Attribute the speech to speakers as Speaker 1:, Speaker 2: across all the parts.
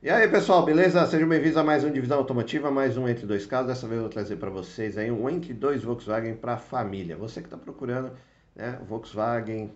Speaker 1: E aí pessoal, beleza? Sejam bem-vindos a mais um Divisão Automotiva, mais um Entre Dois Carros. Dessa vez eu vou trazer para vocês aí um Entre Dois Volkswagen para a família. Você que está procurando né, Volkswagen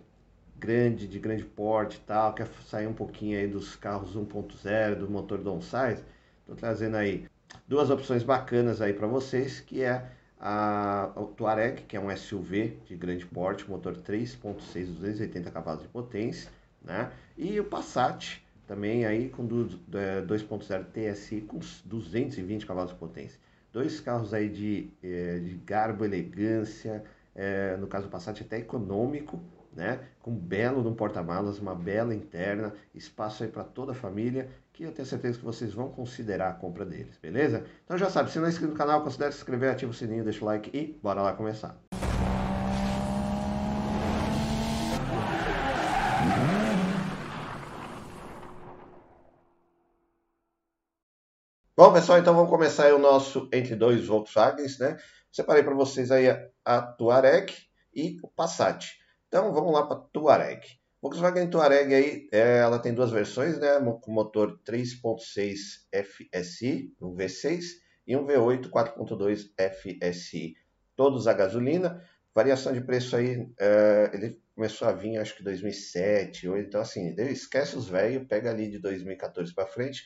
Speaker 1: grande, de grande porte e tal, quer sair um pouquinho aí dos carros 1.0, do motor downsize, estou trazendo aí duas opções bacanas aí para vocês, que é a, Touareg, que é um SUV de grande porte, motor 3.6, 280 cavalos de potência, né? E o Passat, também aí com 2.0 TSI com 220 cavalos de potência. Dois carros aí de, é, de garbo, elegância, é, no caso do Passat até econômico, né? Com belo no porta-malas, uma bela interna, espaço aí para toda a família, que eu tenho certeza que vocês vão considerar a compra deles, beleza? Então já sabe, se não é inscrito no canal, considere se inscrever, ativa o sininho, deixa o like e bora lá começar. Bom, pessoal, então vamos começar o nosso entre dois Volkswagens, né? Separei para vocês aí a, a Touareg e o Passat. Então vamos lá para a Touareg. Volkswagen Touareg aí, é, ela tem duas versões, né? Com motor 3.6 FSI, um V6, e um V8 4.2 FSI. Todos a gasolina. Variação de preço aí, é, ele começou a vir acho que 2007, ou então assim, esquece os velhos, pega ali de 2014 para frente,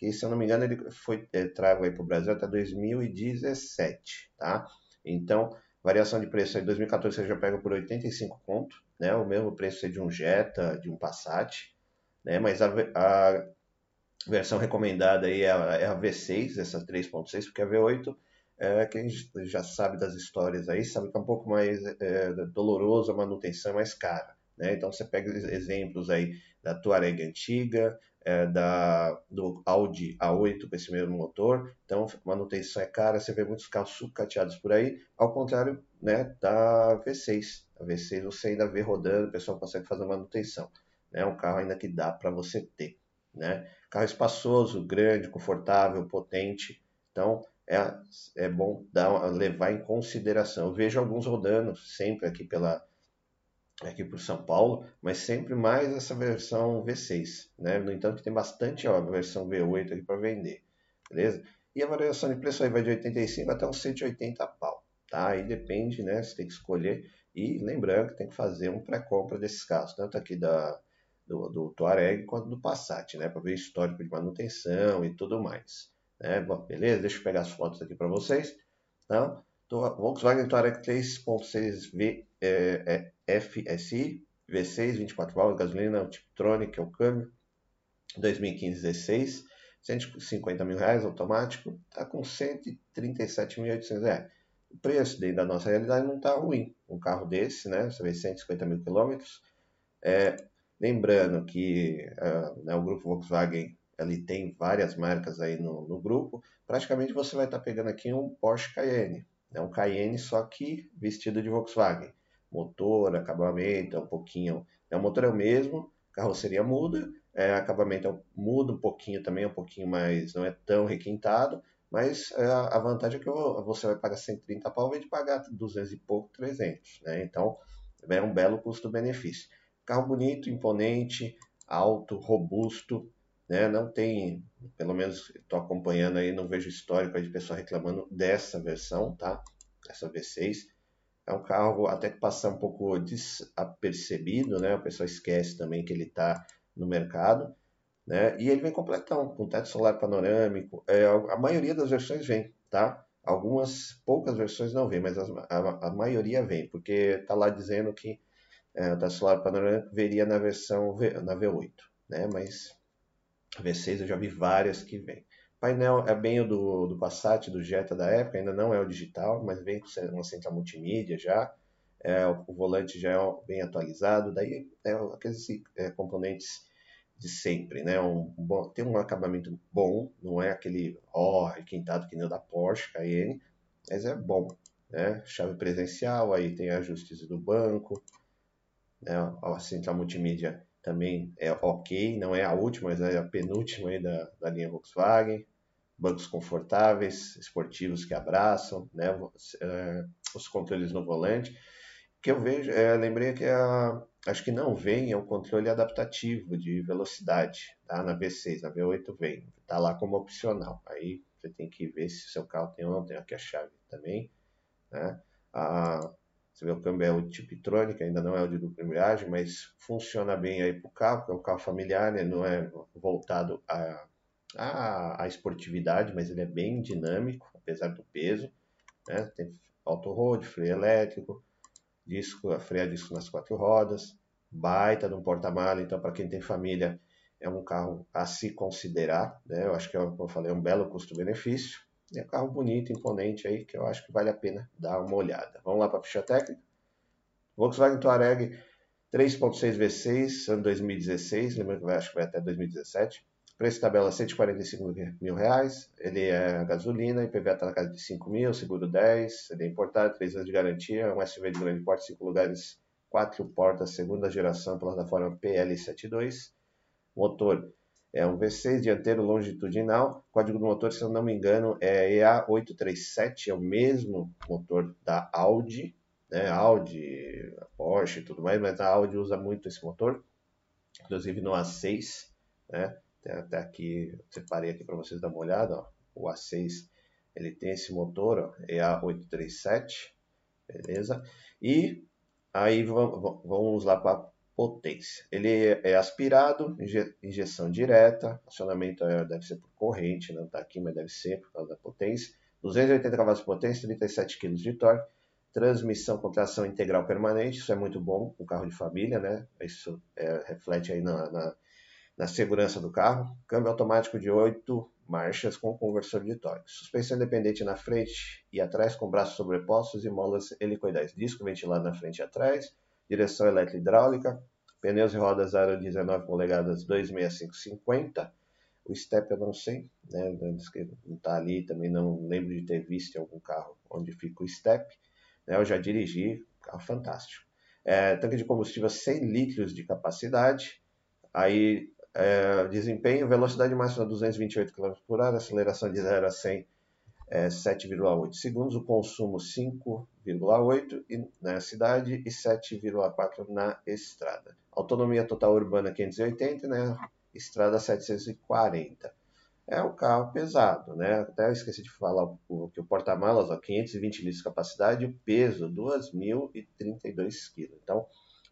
Speaker 1: que se eu não me engano ele foi é, trago aí para o Brasil até 2017, tá? Então, variação de preço aí, 2014 você já pega por 85 conto, né? O mesmo preço de um Jetta, de um Passat, né? Mas a, a versão recomendada aí é a, é a V6, essa 3.6, porque a V8 é, quem já sabe das histórias aí, sabe que é um pouco mais é, doloroso, a manutenção é mais cara. Né? Então você pega exemplos aí da Touareg antiga, é, da, do Audi A8 com esse mesmo motor, então manutenção é cara, você vê muitos carros sucateados por aí, ao contrário né, da V6. A V6 você ainda vê rodando, o pessoal consegue fazer manutenção. É um carro ainda que dá para você ter. Né? Carro espaçoso, grande, confortável, potente, então é, é bom dar, levar em consideração. Eu vejo alguns rodando sempre aqui pela aqui por São Paulo, mas sempre mais essa versão V6, né? No entanto, tem bastante ó, a versão V8 aqui para vender, beleza? E a variação de preço aí vai de 85 até uns 180 pau, tá? Aí depende, né? Você tem que escolher e lembrando que tem que fazer um pré-compra desses carros, tanto aqui da do, do Touareg quanto do Passat, né? Para ver histórico de manutenção e tudo mais, né? Bom, beleza? Deixa eu pegar as fotos aqui para vocês, tá? Volkswagen Touareg 3.6V é, é FSI, V6, 24 válvulas, gasolina, o Tiptronic, é o câmbio, 2015-16, 150 mil reais automático, está com 137.800 reais. O preço dentro da nossa realidade não está ruim. Um carro desse, né, você vê 150 mil quilômetros. É, lembrando que uh, né, o grupo Volkswagen ele tem várias marcas aí no, no grupo. Praticamente você vai estar tá pegando aqui um Porsche Cayenne, é um Cayenne só que vestido de Volkswagen. Motor, acabamento, é um pouquinho. É, o motor é o mesmo, carroceria muda, é, acabamento é, muda um pouquinho também, é um pouquinho mais. não é tão requintado, mas é, a vantagem é que você vai pagar 130 pau em de pagar 200 e pouco, 300. Né? Então é um belo custo-benefício. Carro bonito, imponente, alto, robusto, né? Não tem, pelo menos estou acompanhando aí, não vejo histórico de pessoa reclamando dessa versão, tá? Essa V6. É um carro até que passa um pouco desapercebido, né? O pessoal esquece também que ele está no mercado, né? E ele vem completão, com teto solar panorâmico. É, a maioria das versões vem, tá? Algumas, poucas versões não vem, mas a, a, maioria vem, porque está lá dizendo que é, o teto solar panorâmico veria na versão v, na V8, né? Mas V6 eu já vi várias que vem. Painel é bem o do, do Passat, do Jetta da época, ainda não é o digital, mas vem com uma central multimídia já. É, o, volante já é bem atualizado, daí é aqueles é, componentes de sempre, né? Um, bom, tem um acabamento bom, não é aquele ó, oh, requintado que nem o da Porsche Cayenne, mas é bom, né? Chave presencial, aí tem ajustes do banco, né? A central multimídia também é ok, não é a última, mas é a penúltima da, da linha Volkswagen. Bancos confortáveis, esportivos que abraçam, né? É, os controles no volante. O que eu vejo, é, lembrei que a, acho que não vem é o controle adaptativo de velocidade. tá? Na V6, na V8 vem, tá lá como opcional. Aí você tem que ver se seu carro tem ou não, tem aqui a chave também, né? A, você vê o câmbio é o Tiptronic, ainda não é o de dupla embreagem, mas funciona bem aí para o carro, porque é um carro familiar, né? não é voltado a, a, a, esportividade, mas ele é bem dinâmico, apesar do peso. Né? Tem auto-road, freio elétrico, disco, freio a disco nas quatro rodas, baita de um porta-mala, então para quem tem família é um carro a se considerar, né? Eu acho que, é, como eu falei, é um belo custo-benefício. É um carro bonito, imponente aí, que eu acho que vale a pena dar uma olhada. Vamos lá para a ficha técnica. Volkswagen Touareg 3.6 V6, ano 2016, lembrando que acho que vai até 2017. Preço tabela 145 mil reais. Ele é gasolina, IPVA está na casa de 5 mil, seguro 10, ele é importado, 3 anos de garantia, um SUV de grande porte, 5 lugares, 4 portas, segunda geração, plataforma PL72. Motor é um V6 dianteiro longitudinal. Código do motor, se eu não me engano, é EA837, é o mesmo motor da Audi, né? Audi, Porsche e tudo mais, mas a Audi usa muito esse motor, inclusive no A6, né? Até aqui, separei aqui para vocês dar uma olhada, ó. o A6 ele tem esse motor, ó, EA837, beleza? E aí vamos lá para potência. Ele é aspirado, injeção direta, acionamento é, deve ser por corrente, não está aqui, mas deve ser por causa da potência. 280 cavalos de potência, 37 kg de torque, transmissão com tração integral permanente, isso é muito bom, um carro de família, né? Isso é, reflete aí na, na, na, segurança do carro. Câmbio automático de 8 marchas com conversor de torque. Suspensão independente na frente e atrás com braços sobrepostos e molas helicoidais. Disco ventilado na frente e atrás direção elétrica hidráulica, pneus e rodas aro 19 polegadas 26550. O step eu não sei, né? não está ali, também não lembro de ter visto em algum carro onde fica o step. Né? Eu já dirigi, carro fantástico. É, tanque de combustível 100 litros de capacidade. Aí é, desempenho, velocidade máxima 228 km por hora, aceleração de 0 a 100 é, 7,8 segundos, o consumo 5,8 na cidade e 7,4 na estrada. Autonomia total urbana 580, né? Estrada 740. É um carro pesado, né? Até esqueci de falar que o porta-malas, 520 litros de capacidade, o peso 2.032 kg. Então,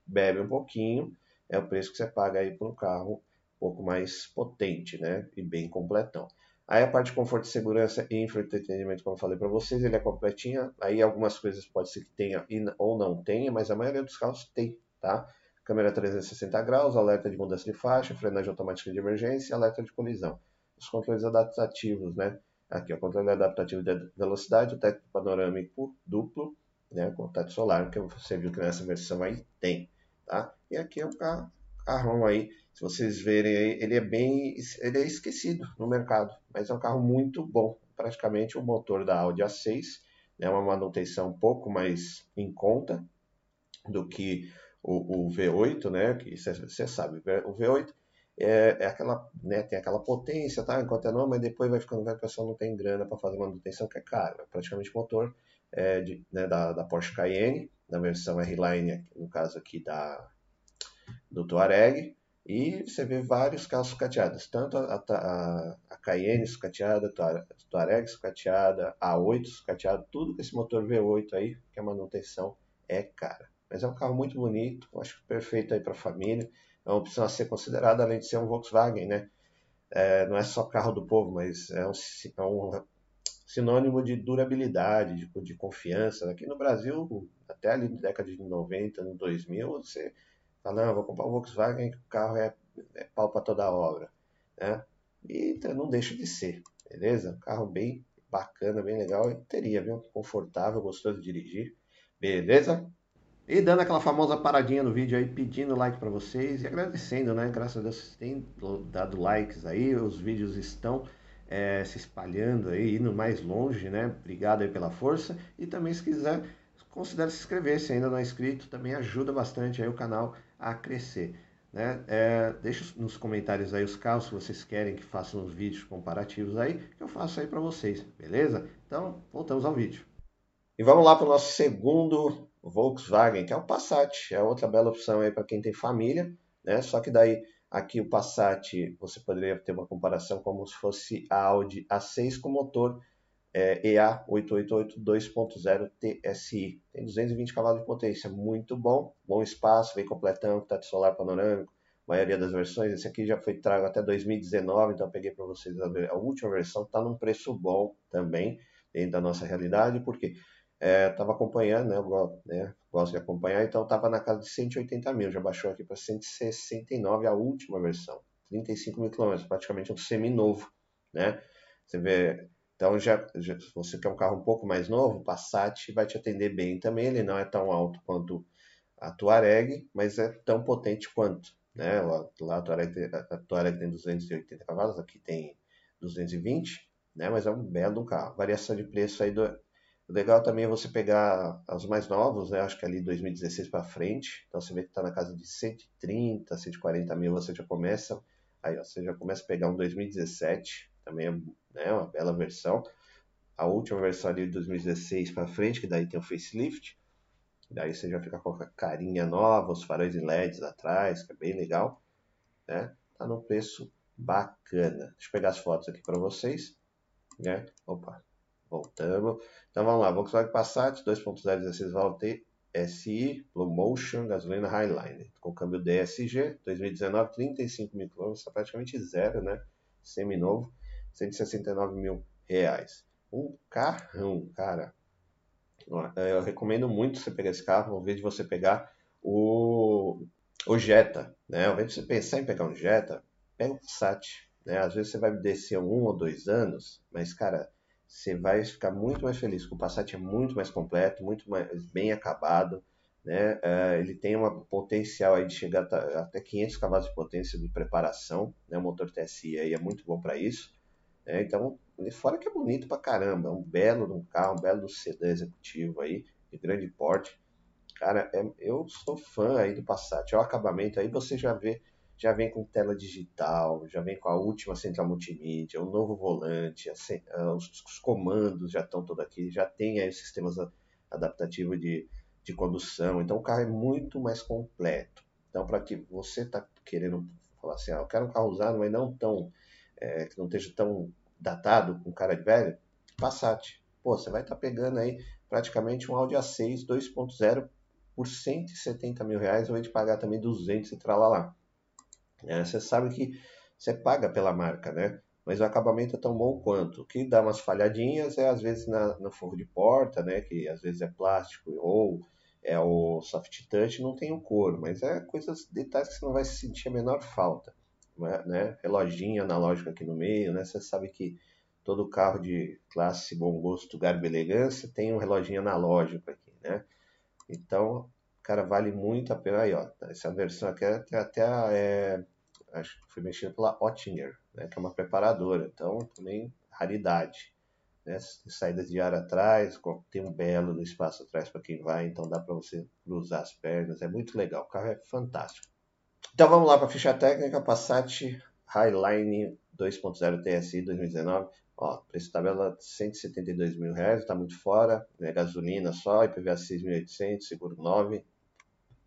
Speaker 1: bebe um pouquinho, é o preço que você paga aí por um carro um pouco mais potente, né? E bem completão. Aí a parte de conforto e segurança e entretenimento, como eu falei para vocês, ele é completinha. Aí algumas coisas pode ser que tenha ou não tenha, mas a maioria dos carros tem, tá? Câmera 360 graus, alerta de mudança de faixa, frenagem automática de emergência alerta de colisão. Os controles adaptativos, né? Aqui, o controle adaptativo de velocidade, o teto panorâmico duplo, né? Com teto solar, que você viu que nessa versão aí tem, tá? E aqui é um carro, carrão aí se vocês verem aí, ele é bem, ele é esquecido no mercado, mas é um carro muito bom, praticamente o motor da Audi A6, é né, uma manutenção um pouco mais em conta do que o, o V8, né, que você sabe, o V8 é, é, aquela, né, tem aquela potência, tá, enquanto é não, mas depois vai ficando velho, o pessoal não tem grana para fazer manutenção, que é caro, é praticamente motor é, de, né, da, da Porsche Cayenne, na versão R-Line, no caso aqui da, do Touareg, e você vê vários carros sucateados, tanto a, a, a Cayenne sucateada, a Touareg sucateada, a 8 sucateada, tudo com esse motor V8 aí, que a manutenção é cara. Mas é um carro muito bonito, acho perfeito aí para a família, é uma opção a ser considerada, além de ser um Volkswagen, né? É, não é só carro do povo, mas é um, é um sinônimo de durabilidade, de, de, confiança. Aqui no Brasil, até ali na década de 90, no 2000, você Fala, não, vou comprar um Volkswagen que o carro é, é pau para toda obra. Né? E então, não deixa de ser, beleza? Um carro bem bacana, bem legal. E teria, viu? Confortável, gostoso de dirigir. Beleza? E dando aquela famosa paradinha no vídeo aí, pedindo like para vocês e agradecendo, né? Graças a Deus vocês têm dado likes aí, os vídeos estão é, se espalhando aí, indo mais longe, né? Obrigado aí pela força. E também se quiser, considere se inscrever, se ainda não é inscrito, também ajuda bastante aí o canal a crescer. Né? É, deixa nos comentários aí os carros que vocês querem que façam os vídeos comparativos aí, que eu faço aí para vocês, beleza? Então, voltamos ao vídeo. E vamos lá para o nosso segundo Volkswagen, que é o Passat. É outra bela opção aí para quem tem família, né? Só que daí Aqui o Passat, você poderia ter uma comparação como se fosse a Audi A6 com motor é, EA888 2.0 TSI. Tem 220 cavalos de potência, muito bom, bom espaço, vem completão, teto solar panorâmico, maioria das versões. Esse aqui já foi trago até 2019, então eu peguei para vocês a, última versão, está num preço bom também, dentro da nossa realidade, porque estava é, acompanhando, né, eu né, gosto de acompanhar, então estava na casa de 180 mil, já baixou aqui para 169 a última versão, 35 mil quilômetros, praticamente um semi-novo, né? Você vê então, já, já, se você quer um carro um pouco mais novo, o Passat vai te atender bem também. Ele não é tão alto quanto a Touareg, mas é tão potente quanto. Né? Lá, lá a, Touareg, a Touareg tem 280 cavalos, aqui tem 220, né? mas é um belo carro. Variação de preço aí do, o legal também é você pegar os mais novos, né? Acho que ali 2016 para frente. Então você vê que está na casa de 130, 140 mil, você já começa. Aí ó, você já começa a pegar um 2017 também é né, uma bela versão. A última versão ali de 2016 para frente, que daí tem o facelift. Daí você já fica com a carinha nova, os faróis em LEDs atrás, que é bem legal. Né? Tá num preço bacana. Deixa eu pegar as fotos aqui para vocês. Né? Opa, voltamos. Então vamos lá, Volkswagen Passat 2.0 16 VLT SI Blue Motion gasolina Highline com câmbio DSG 2019 35 mil km, praticamente zero, né? Semi novo. 169 mil reais. Um carrão, cara. Eu recomendo muito você pegar esse carro, ao invés de você pegar o, o Jetta, né? Ao invés de você pensar em pegar um Jetta, pega um Passat, né? Às vezes você vai descer um ou dois anos, mas, cara, você vai ficar muito mais feliz, o Passat é muito mais completo, muito mais bem acabado, né? É, ele tem um potencial aí de chegar até 500 cavalos de potência de preparação, né? O motor TSI aí é muito bom para isso. É, então, fora que é bonito pra caramba, é um belo um carro, um belo sedã executivo aí, de grande porte. Cara, é, eu sou fã aí do Passat. É o acabamento aí, você já vê, já vem com tela digital, já vem com a última central multimídia, o novo volante, os, os, comandos já estão todos aqui, já tem aí os sistemas adaptativos de, de condução. Então o carro é muito mais completo. Então, para que você está querendo falar assim, ah, eu quero um carro usado, mas não tão é, que não esteja tão datado, com cara de velho, Passat. Pô, você vai estar tá pegando aí praticamente um Audi A6 2.0 por 170 mil reais, ou de pagar também 200 e tralalá. É, você sabe que você paga pela marca, né? Mas o acabamento é tão bom quanto. O que dá umas falhadinhas é às vezes na, no forro de porta, né? Que às vezes é plástico ou é o soft touch, não tem o couro, mas é coisas, detalhes que você não vai sentir a menor falta né? Reloginho analógico aqui no meio, né? Você sabe que todo carro de classe bom gosto, garbo e elegância tem um reloginho analógico aqui, né? Então, cara, vale muito a pena aí, ó. Essa versão aqui é até é, acho que foi mexida pela Oettinger, né? Que é uma preparadora. Então, também raridade. Né? Saídas de ar atrás, tem um belo no espaço atrás para quem vai, então dá para você cruzar as pernas. É muito legal. O carro é fantástico. Então vamos lá para a ficha técnica, Passat Highline 2.0 TSI 2019. Ó, preço tabela 172 mil reais, está muito fora, né, gasolina só, IPVA 6.800, seguro 9,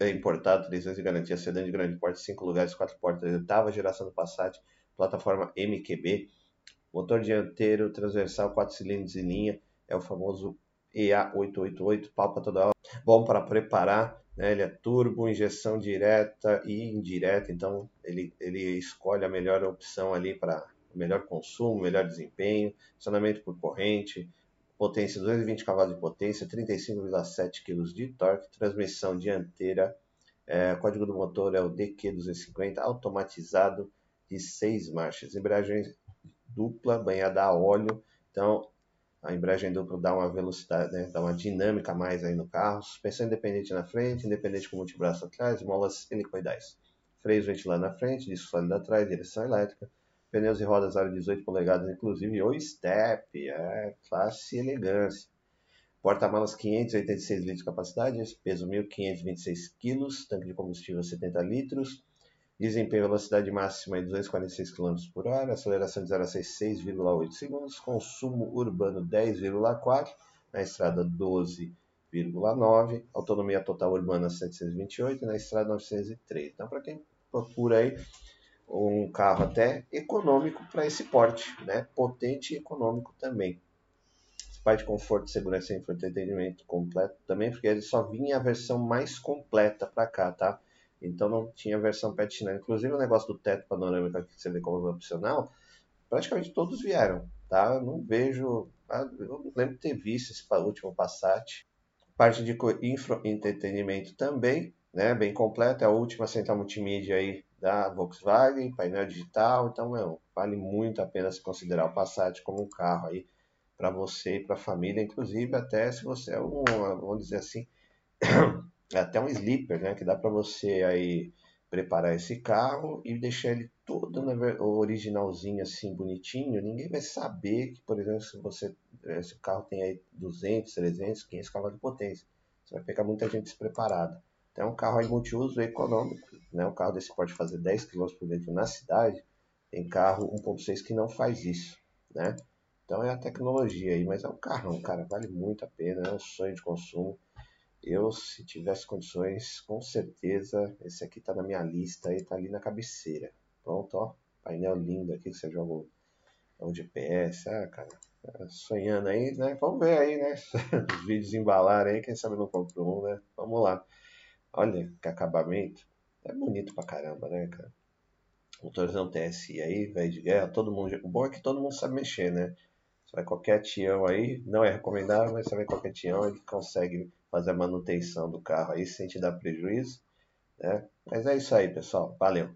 Speaker 1: é importado, 3 anos de garantia, sedã de grande porte, 5 lugares, 4 portas, oitava geração do Passat, plataforma MQB, motor dianteiro transversal, 4 cilindros em linha, é o famoso EA888, pau para toda hora, bom para preparar né? Ele é turbo, injeção direta e indireta, então ele, ele escolhe a melhor opção ali para melhor consumo, melhor desempenho, acionamento por corrente, potência 220 cavalos de potência, 35,7 kg de torque, transmissão dianteira, é, código do motor é o DQ250, automatizado de 6 marchas, embreagem dupla, banhada a óleo, então a embreagem dupla dá uma velocidade, né, dá uma dinâmica a mais aí no carro, suspensão independente na frente, independente com multibraço atrás, molas helicoidais, freios ventilando na frente, disco sólido atrás, direção elétrica, pneus e rodas aro 18 polegadas, inclusive o step, é classe e elegância. Porta-malas 586 litros de capacidade, peso 1.526 kg, tanque de combustível 70 litros, Desempenho velocidade máxima de 246 km por hora, aceleração de 0 a 6, 6,8 segundos, consumo urbano 10,4, na estrada 12,9, autonomia total urbana 728 na estrada 903. Então, para quem procura aí um carro até econômico para esse porte, né? Potente e econômico também. Parte de conforto, segurança e entretenimento completo também, porque ele só vinha a versão mais completa para cá, tá? Então não tinha versão patinada. Inclusive o negócio do teto panorâmico aqui que você vê como opcional, praticamente todos vieram, tá? Não vejo, ah, eu não lembro de ter visto esse último Passat. Parte de infra entretenimento também, né? Bem completa, é a última central multimídia aí da Volkswagen, painel digital, então meu, vale muito a pena se considerar o Passat como um carro aí para você e para a família, inclusive até se você é um, vamos dizer assim, até um sleeper, né, que dá para você aí preparar esse carro e deixar ele todo originalzinho assim, bonitinho, ninguém vai saber que, por exemplo, se você se o carro tem aí 200, 300, 500 cavalos de potência, você vai pegar muita gente despreparada. Então, é um carro aí multiuso econômico, né? Um carro desse pode fazer 10 km por litro na cidade. Tem carro 1.6 que não faz isso, né? Então é a tecnologia aí, mas é um carrão, cara, vale muito a pena, é um sonho de consumo. Eu, se tivesse condições, com certeza, esse aqui tá na minha lista aí, tá ali na cabeceira. Pronto, ó, painel lindo aqui que você joga o GPS, ah, cara, tá sonhando aí, né? Vamos ver aí, né? Os vídeos embalarem aí, quem sabe não comprou um, né? Vamos lá. Olha que acabamento. É bonito pra caramba, né, cara? Motorzão TSI aí, velho de guerra, todo mundo. O bom é que todo mundo sabe mexer, né? Você vai qualquer tião aí, não é recomendável, mas você vai qualquer tião, ele consegue fazer a manutenção do carro aí sem te dar prejuízo, né? Mas é isso aí, pessoal. Valeu.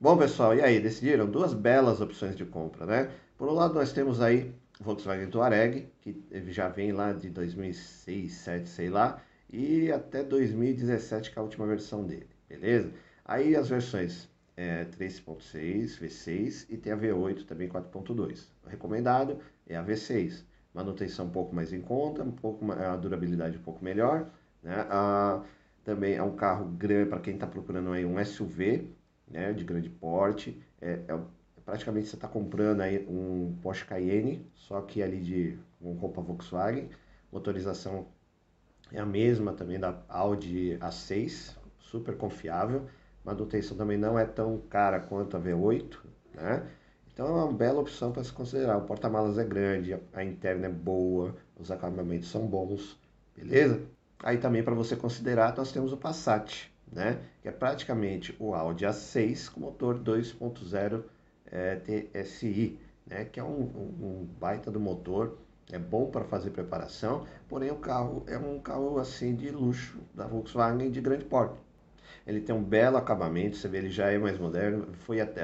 Speaker 1: Bom, pessoal, e aí? Decidiram duas belas opções de compra, né? Por um lado, nós temos aí Volkswagen Touareg, que já vem lá de 2006, 2007, sei lá, e até 2017, que é a última versão dele, beleza? Aí as versões é, 3.6, V6 e tem a V8 também 4.2. O recomendado é a V6. Manutenção um pouco mais em conta, um pouco a durabilidade um pouco melhor. Né? Ah, também é um carro grande para quem está procurando aí um SUV né, de grande porte. É, é praticamente você está comprando aí um Porsche Cayenne, só que ali de com roupa Volkswagen, motorização é a mesma também da Audi A6, super confiável. Manutenção também não é tão cara quanto a V8, né? Então é uma bela opção para se considerar. O porta-malas é grande, a interna é boa, os acabamentos são bons, beleza? Aí também para você considerar, nós temos o Passat, né? Que é praticamente o Audi A6 com motor 2.0 é, TSI, né? Que é um, um, baita do motor, é bom para fazer preparação, porém o carro é um carro assim de luxo da Volkswagen de grande porte. Ele tem um belo acabamento, você vê, ele já é mais moderno. Foi até,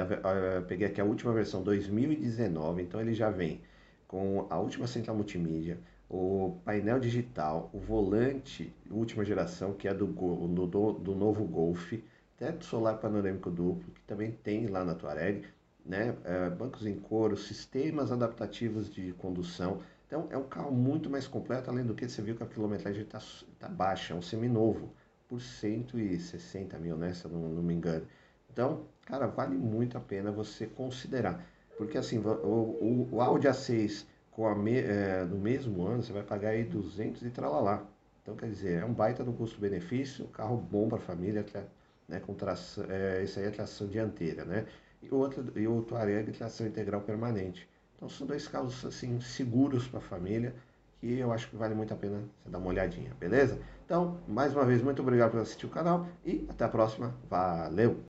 Speaker 1: peguei aqui a última versão 2019, então ele já vem com a última central multimídia, o painel digital, o volante última geração, que é do, do, do novo Golf, teto solar panorâmico duplo, que também tem lá na Touareg, né? É, bancos em couro, sistemas adaptativos de condução, então é um carro muito mais completo, além do que você viu que a quilometragem está tá baixa, é um seminovo, por 160 mil, né? Se eu não, não me engano. Então, cara, vale muito a pena você considerar. Porque assim, o, o, o Audi A6 com a me, é, no mesmo ano, você vai pagar aí 200 e tralalá. Então, quer dizer, é um baita do custo-benefício, carro bom para família, né, com tração, é, esse aí é tração dianteira, né? E outro, e o Touareg, tração integral permanente. Então são dois carros assim seguros para a família que eu acho que vale muito a pena você dar uma olhadinha, beleza? Então, mais uma vez, muito obrigado por assistir o canal e até a próxima. Valeu!